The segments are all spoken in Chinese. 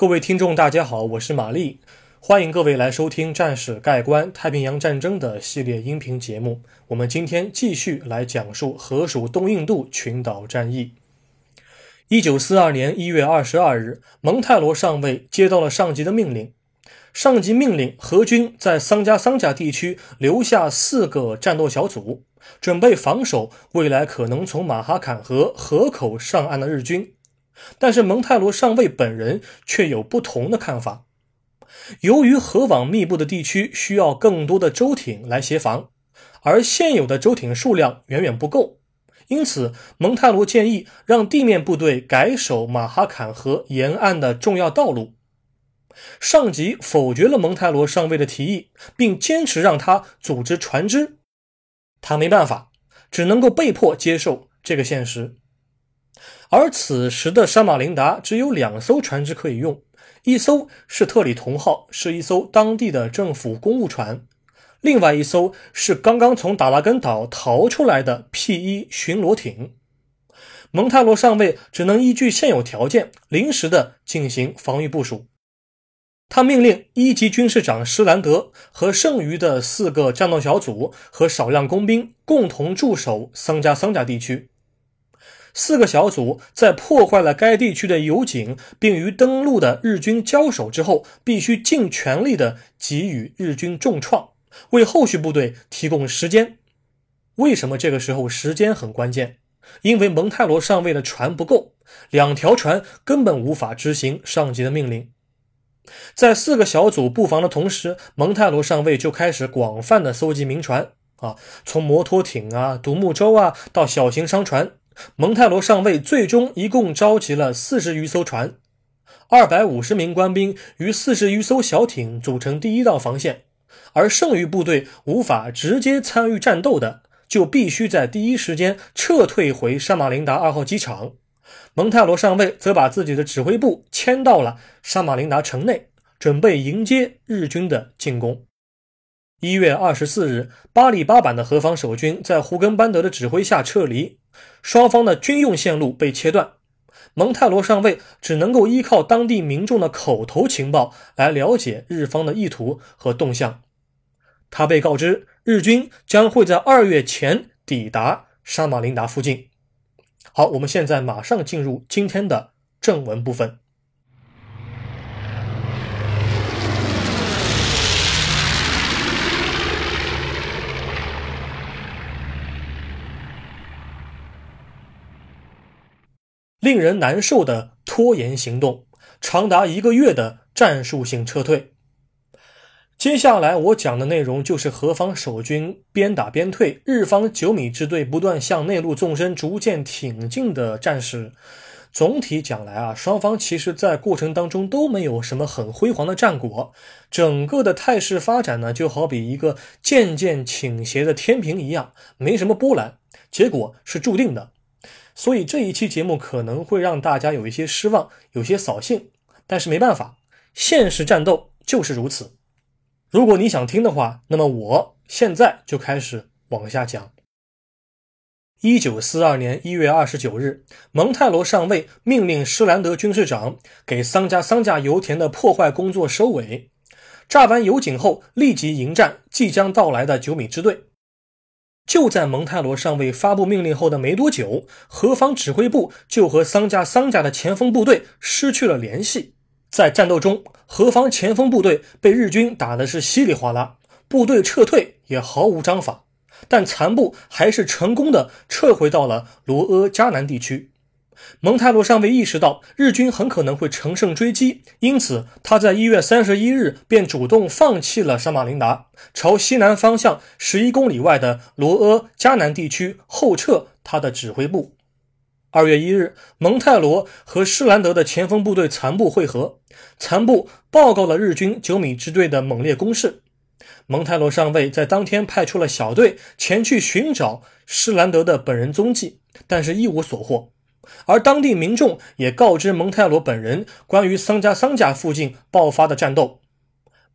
各位听众，大家好，我是玛丽，欢迎各位来收听《战史盖棺：太平洋战争》的系列音频节目。我们今天继续来讲述河属东印度群岛战役。一九四二年一月二十二日，蒙泰罗上尉接到了上级的命令，上级命令何军在桑加桑加地区留下四个战斗小组，准备防守未来可能从马哈坎河河口上岸的日军。但是蒙泰罗上尉本人却有不同的看法。由于河网密布的地区需要更多的舟艇来协防，而现有的舟艇数量远远不够，因此蒙泰罗建议让地面部队改守马哈坎河沿岸的重要道路。上级否决了蒙泰罗上尉的提议，并坚持让他组织船只。他没办法，只能够被迫接受这个现实。而此时的沙马林达只有两艘船只可以用，一艘是特里同号，是一艘当地的政府公务船；另外一艘是刚刚从达拉根岛逃出来的 P-1 巡逻艇。蒙泰罗上尉只能依据现有条件，临时的进行防御部署。他命令一级军事长施兰德和剩余的四个战斗小组和少量工兵共同驻守桑加桑加地区。四个小组在破坏了该地区的油井，并与登陆的日军交手之后，必须尽全力的给予日军重创，为后续部队提供时间。为什么这个时候时间很关键？因为蒙泰罗上尉的船不够，两条船根本无法执行上级的命令。在四个小组布防的同时，蒙泰罗上尉就开始广泛的搜集民船啊，从摩托艇啊、独木舟啊到小型商船。蒙泰罗上尉最终一共召集了四十余艘船，二百五十名官兵与四十余艘小艇组成第一道防线，而剩余部队无法直接参与战斗的，就必须在第一时间撤退回沙马林达二号机场。蒙泰罗上尉则把自己的指挥部迁到了沙马林达城内，准备迎接日军的进攻。一月二十四日，巴里巴板的河防守军在胡根班德的指挥下撤离。双方的军用线路被切断，蒙泰罗上尉只能够依靠当地民众的口头情报来了解日方的意图和动向。他被告知日军将会在二月前抵达沙马林达附近。好，我们现在马上进入今天的正文部分。令人难受的拖延行动，长达一个月的战术性撤退。接下来我讲的内容就是何方守军边打边退，日方九米支队不断向内陆纵深，逐渐挺进的战史。总体讲来啊，双方其实在过程当中都没有什么很辉煌的战果，整个的态势发展呢，就好比一个渐渐倾斜的天平一样，没什么波澜，结果是注定的。所以这一期节目可能会让大家有一些失望，有些扫兴，但是没办法，现实战斗就是如此。如果你想听的话，那么我现在就开始往下讲。一九四二年一月二十九日，蒙泰罗上尉命令施兰德军事长给桑加桑加油田的破坏工作收尾，炸完油井后立即迎战即将到来的九米支队。就在蒙泰罗上尉发布命令后的没多久，何方指挥部就和桑加桑加的前锋部队失去了联系。在战斗中，何方前锋部队被日军打的是稀里哗啦，部队撤退也毫无章法，但残部还是成功的撤回到了罗阿加南地区。蒙泰罗上尉意识到日军很可能会乘胜追击，因此他在一月三十一日便主动放弃了沙马林达，朝西南方向十一公里外的罗阿加南地区后撤他的指挥部。二月一日，蒙泰罗和施兰德的前锋部队残部会合，残部报告了日军九米支队的猛烈攻势。蒙泰罗上尉在当天派出了小队前去寻找施兰德的本人踪迹，但是一无所获。而当地民众也告知蒙泰罗本人关于桑加桑加附近爆发的战斗。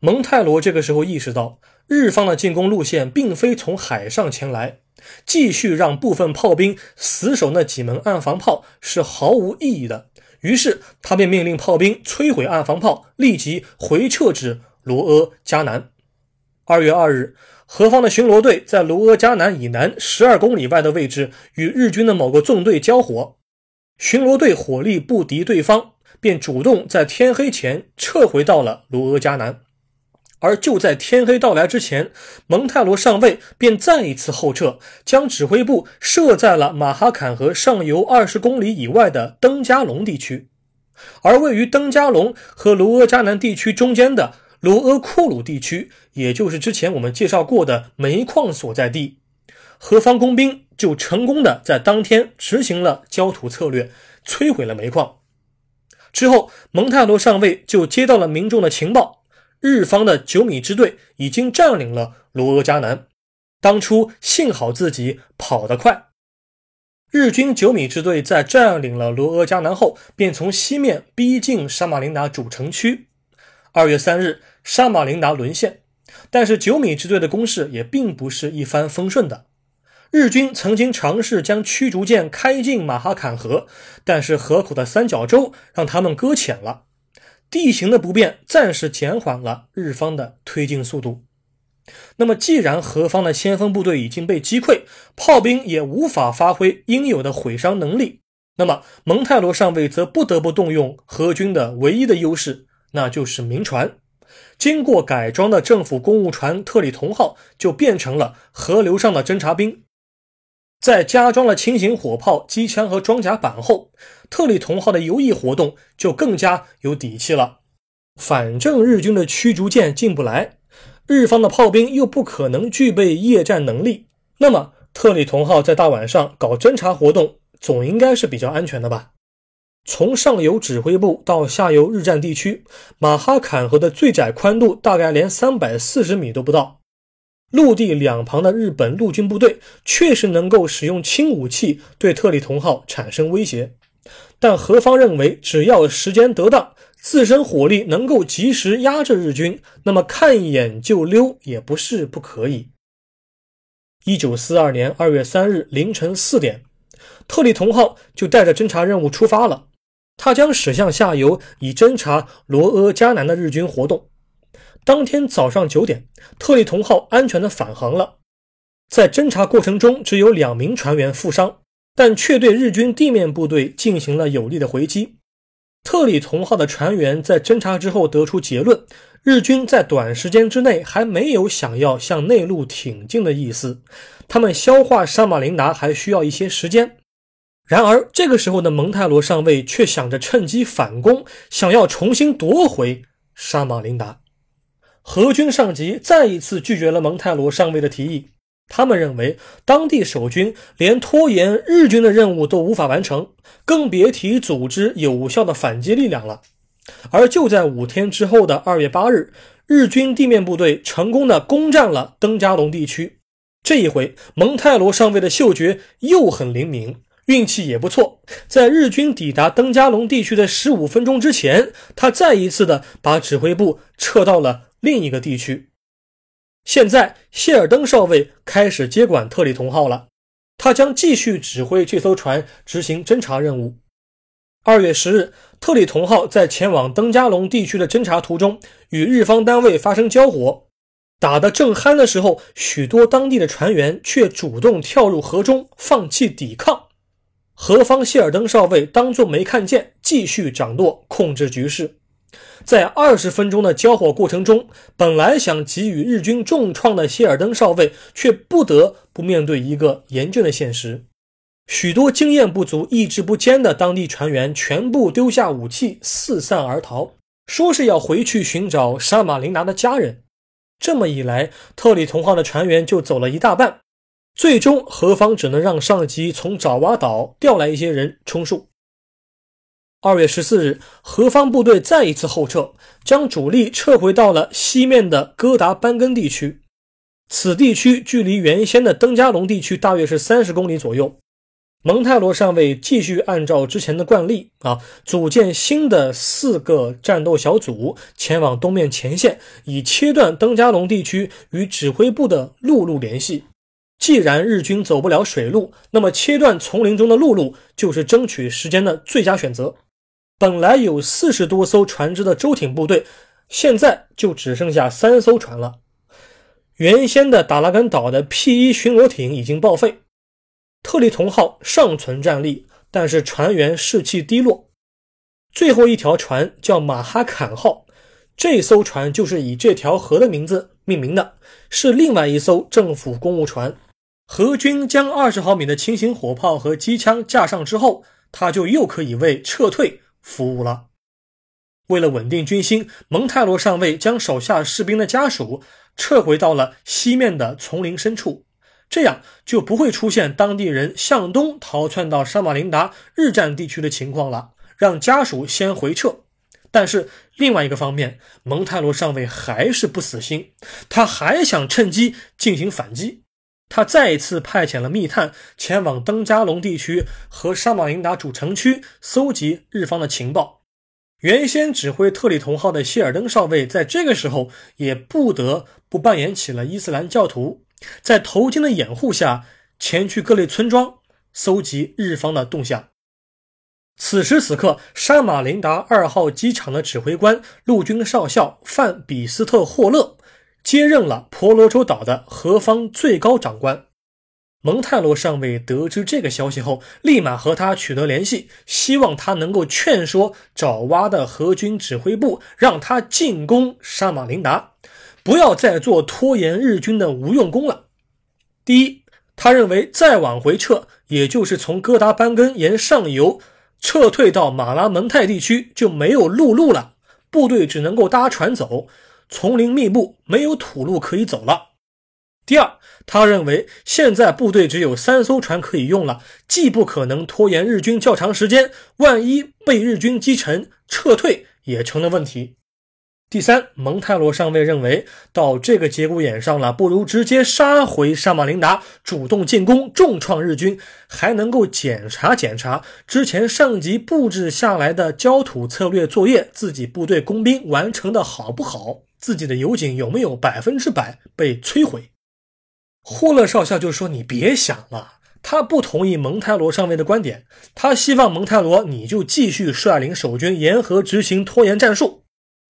蒙泰罗这个时候意识到，日方的进攻路线并非从海上前来，继续让部分炮兵死守那几门岸防炮是毫无意义的。于是他便命令炮兵摧毁岸防炮，立即回撤至罗阿迦南。二月二日，何方的巡逻队在罗阿迦南以南十二公里外的位置与日军的某个纵队交火，巡逻队火力不敌对方，便主动在天黑前撤回到了卢阿迦南。而就在天黑到来之前，蒙泰罗上尉便再一次后撤，将指挥部设在了马哈坎河上游二十公里以外的登加龙地区，而位于登加龙和卢阿迦南地区中间的。卢阿库鲁地区，也就是之前我们介绍过的煤矿所在地，何方工兵就成功的在当天执行了焦土策略，摧毁了煤矿。之后，蒙泰罗上尉就接到了民众的情报，日方的九米支队已经占领了罗阿迦南。当初幸好自己跑得快。日军九米支队在占领了罗阿迦南后，便从西面逼近沙马林达主城区。二月三日，沙马林达沦陷，但是九米支队的攻势也并不是一帆风顺的。日军曾经尝试将驱逐舰开进马哈坎河，但是河口的三角洲让他们搁浅了。地形的不便暂时减缓了日方的推进速度。那么，既然何方的先锋部队已经被击溃，炮兵也无法发挥应有的毁伤能力，那么蒙泰罗上尉则不得不动用何军的唯一的优势。那就是民船，经过改装的政府公务船特里同号就变成了河流上的侦察兵。在加装了轻型火炮、机枪和装甲板后，特里同号的游弋活动就更加有底气了。反正日军的驱逐舰进不来，日方的炮兵又不可能具备夜战能力，那么特里同号在大晚上搞侦察活动，总应该是比较安全的吧。从上游指挥部到下游日战地区，马哈坎河的最窄宽度大概连三百四十米都不到。陆地两旁的日本陆军部队确实能够使用轻武器对特里同号产生威胁，但何方认为只要时间得当，自身火力能够及时压制日军，那么看一眼就溜也不是不可以。一九四二年二月三日凌晨四点，特里同号就带着侦察任务出发了。他将驶向下游，以侦察罗阿迦南的日军活动。当天早上九点，特里同号安全的返航了。在侦察过程中，只有两名船员负伤，但却对日军地面部队进行了有力的回击。特里同号的船员在侦察之后得出结论：日军在短时间之内还没有想要向内陆挺进的意思，他们消化沙马林达还需要一些时间。然而，这个时候的蒙泰罗上尉却想着趁机反攻，想要重新夺回沙马林达。何军上级再一次拒绝了蒙泰罗上尉的提议。他们认为，当地守军连拖延日军的任务都无法完成，更别提组织有效的反击力量了。而就在五天之后的二月八日，日军地面部队成功的攻占了登加龙地区。这一回，蒙泰罗上尉的嗅觉又很灵敏。运气也不错，在日军抵达登加龙地区的十五分钟之前，他再一次的把指挥部撤到了另一个地区。现在，谢尔登少尉开始接管特里同号了，他将继续指挥这艘船执行侦察任务。二月十日，特里同号在前往登加龙地区的侦察途中，与日方单位发生交火，打得正酣的时候，许多当地的船员却主动跳入河中，放弃抵抗。何方谢尔登少尉当作没看见，继续掌舵控制局势。在二十分钟的交火过程中，本来想给予日军重创的谢尔登少尉，却不得不面对一个严峻的现实：许多经验不足、意志不坚的当地船员全部丢下武器，四散而逃，说是要回去寻找沙马林达的家人。这么一来，特里同号的船员就走了一大半。最终，何方只能让上级从爪哇岛调来一些人充数。二月十四日，何方部队再一次后撤，将主力撤回到了西面的哥达班根地区。此地区距离原先的登加龙地区大约是三十公里左右。蒙泰罗上尉继续按照之前的惯例啊，组建新的四个战斗小组，前往东面前线，以切断登加龙地区与指挥部的陆路联系。既然日军走不了水路，那么切断丛林中的陆路就是争取时间的最佳选择。本来有四十多艘船只的舟艇部队，现在就只剩下三艘船了。原先的达拉根岛的 P 一巡逻艇已经报废，特里同号尚存战力，但是船员士气低落。最后一条船叫马哈坎号，这艘船就是以这条河的名字命名的，是另外一艘政府公务船。荷军将二十毫米的轻型火炮和机枪架上之后，他就又可以为撤退服务了。为了稳定军心，蒙泰罗上尉将手下士兵的家属撤回到了西面的丛林深处，这样就不会出现当地人向东逃窜到沙马林达日占地区的情况了。让家属先回撤。但是另外一个方面，蒙泰罗上尉还是不死心，他还想趁机进行反击。他再一次派遣了密探前往登加龙地区和沙马林达主城区搜集日方的情报。原先指挥特里同号的谢尔登少尉，在这个时候也不得不扮演起了伊斯兰教徒，在头巾的掩护下，前去各类村庄搜集日方的动向。此时此刻，沙马林达二号机场的指挥官陆军少校范比斯特霍勒接任了婆罗洲岛的何方最高长官。蒙泰罗上尉得知这个消息后，立马和他取得联系，希望他能够劝说爪哇的何军指挥部，让他进攻沙马林达，不要再做拖延日军的无用功了。第一，他认为再往回撤，也就是从哥达班根沿上游撤退到马拉蒙泰地区，就没有陆路了，部队只能够搭船走，丛林密布，没有土路可以走了。第二，他认为现在部队只有三艘船可以用了，既不可能拖延日军较长时间，万一被日军击沉，撤退也成了问题。第三，蒙泰罗上尉认为，到这个节骨眼上了，不如直接杀回沙马林达，主动进攻，重创日军，还能够检查检查之前上级布置下来的焦土策略作业，自己部队工兵完成的好不好，自己的油井有没有百分之百被摧毁。霍勒少校就说：“你别想了。”他不同意蒙泰罗上尉的观点，他希望蒙泰罗你就继续率领守军沿河执行拖延战术。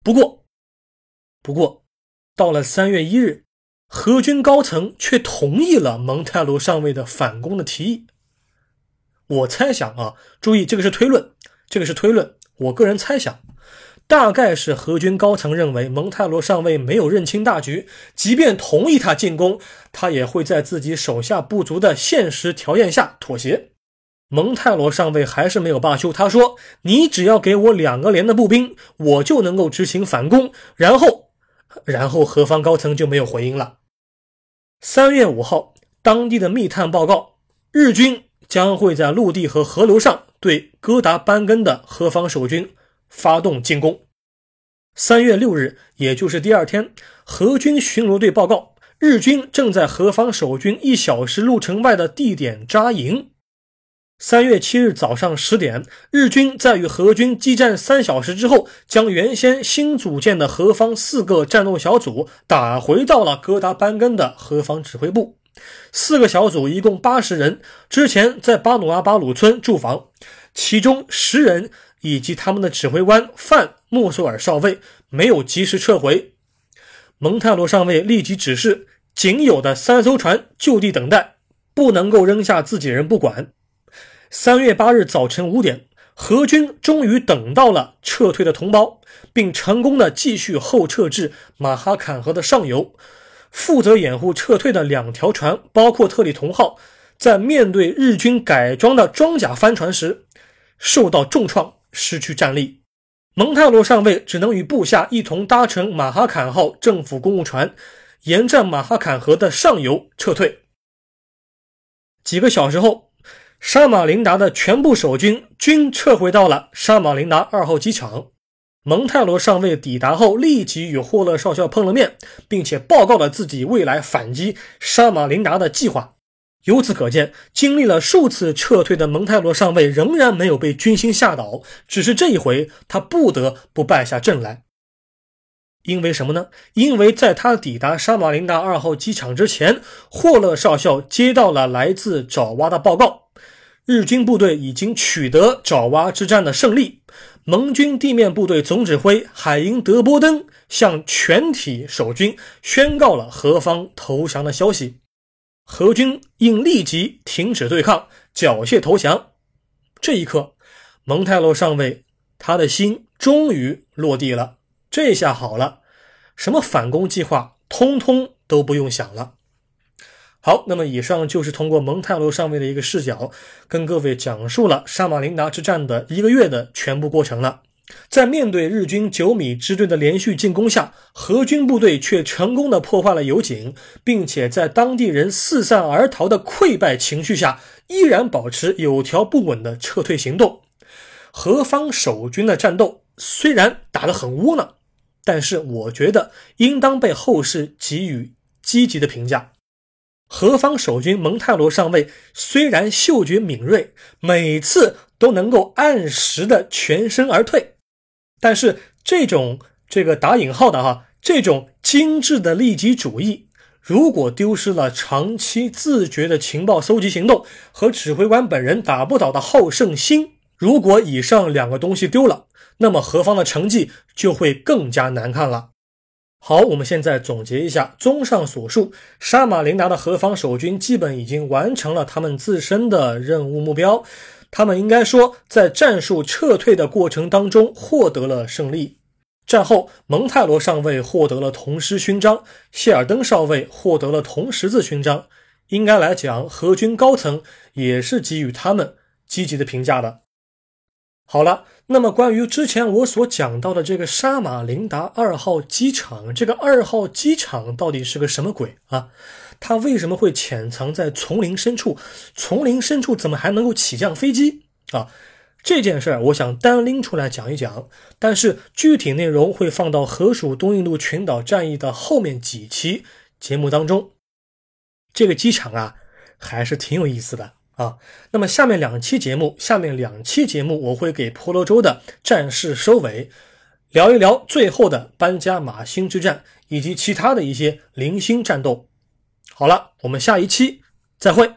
不过，不过，到了三月一日，何军高层却同意了蒙泰罗上尉的反攻的提议。我猜想啊，注意这个是推论，这个是推论，我个人猜想。大概是何军高层认为蒙泰罗上尉没有认清大局，即便同意他进攻，他也会在自己手下不足的现实条件下妥协。蒙泰罗上尉还是没有罢休，他说：“你只要给我两个连的步兵，我就能够执行反攻。”然后，然后何方高层就没有回应了。三月五号，当地的密探报告，日军将会在陆地和河流上对哥达班根的何方守军。发动进攻。三月六日，也就是第二天，何军巡逻队报告，日军正在何方守军一小时路程外的地点扎营。三月七日早上十点，日军在与何军激战三小时之后，将原先新组建的何方四个战斗小组打回到了哥达班根的何方指挥部。四个小组一共八十人，之前在巴努阿巴鲁村驻防，其中十人。以及他们的指挥官范莫索尔少尉没有及时撤回，蒙泰罗上尉立即指示仅有的三艘船就地等待，不能够扔下自己人不管。三月八日早晨五点，荷军终于等到了撤退的同胞，并成功的继续后撤至马哈坎河的上游。负责掩护撤退的两条船，包括特里同号，在面对日军改装的装甲帆船时，受到重创。失去战力，蒙泰罗上尉只能与部下一同搭乘马哈坎号政府公务船，沿着马哈坎河的上游撤退。几个小时后，沙马林达的全部守军均撤回到了沙马林达二号机场。蒙泰罗上尉抵达后，立即与霍勒少校碰了面，并且报告了自己未来反击沙马林达的计划。由此可见，经历了数次撤退的蒙泰罗上尉仍然没有被军心吓倒，只是这一回他不得不败下阵来。因为什么呢？因为在他抵达沙马林达二号机场之前，霍勒少校接到了来自爪哇的报告：日军部队已经取得爪哇之战的胜利。盟军地面部队总指挥海因德波登向全体守军宣告了何方投降的消息。何军应立即停止对抗，缴械投降。这一刻，蒙泰罗上尉他的心终于落地了。这下好了，什么反攻计划，通通都不用想了。好，那么以上就是通过蒙泰罗上尉的一个视角，跟各位讲述了沙马林达之战的一个月的全部过程了。在面对日军九米支队的连续进攻下，荷军部队却成功的破坏了油井，并且在当地人四散而逃的溃败情绪下，依然保持有条不紊的撤退行动。何方守军的战斗虽然打得很窝囊，但是我觉得应当被后世给予积极的评价。何方守军蒙泰罗上尉虽然嗅觉敏锐，每次都能够按时的全身而退，但是这种这个打引号的哈，这种精致的利己主义，如果丢失了长期自觉的情报搜集行动和指挥官本人打不倒的好胜心，如果以上两个东西丢了，那么何方的成绩就会更加难看了。好，我们现在总结一下。综上所述，沙马林达的何方守军基本已经完成了他们自身的任务目标。他们应该说，在战术撤退的过程当中获得了胜利。战后，蒙泰罗上尉获得了铜狮勋章，谢尔登少尉获得了铜十字勋章。应该来讲，何军高层也是给予他们积极的评价的。好了。那么，关于之前我所讲到的这个沙马林达二号机场，这个二号机场到底是个什么鬼啊？它为什么会潜藏在丛林深处？丛林深处怎么还能够起降飞机啊？这件事儿，我想单拎出来讲一讲，但是具体内容会放到河属东印度群岛战役的后面几期节目当中。这个机场啊，还是挺有意思的。啊，那么下面两期节目，下面两期节目我会给婆罗洲的战事收尾，聊一聊最后的班加马星之战以及其他的一些零星战斗。好了，我们下一期再会。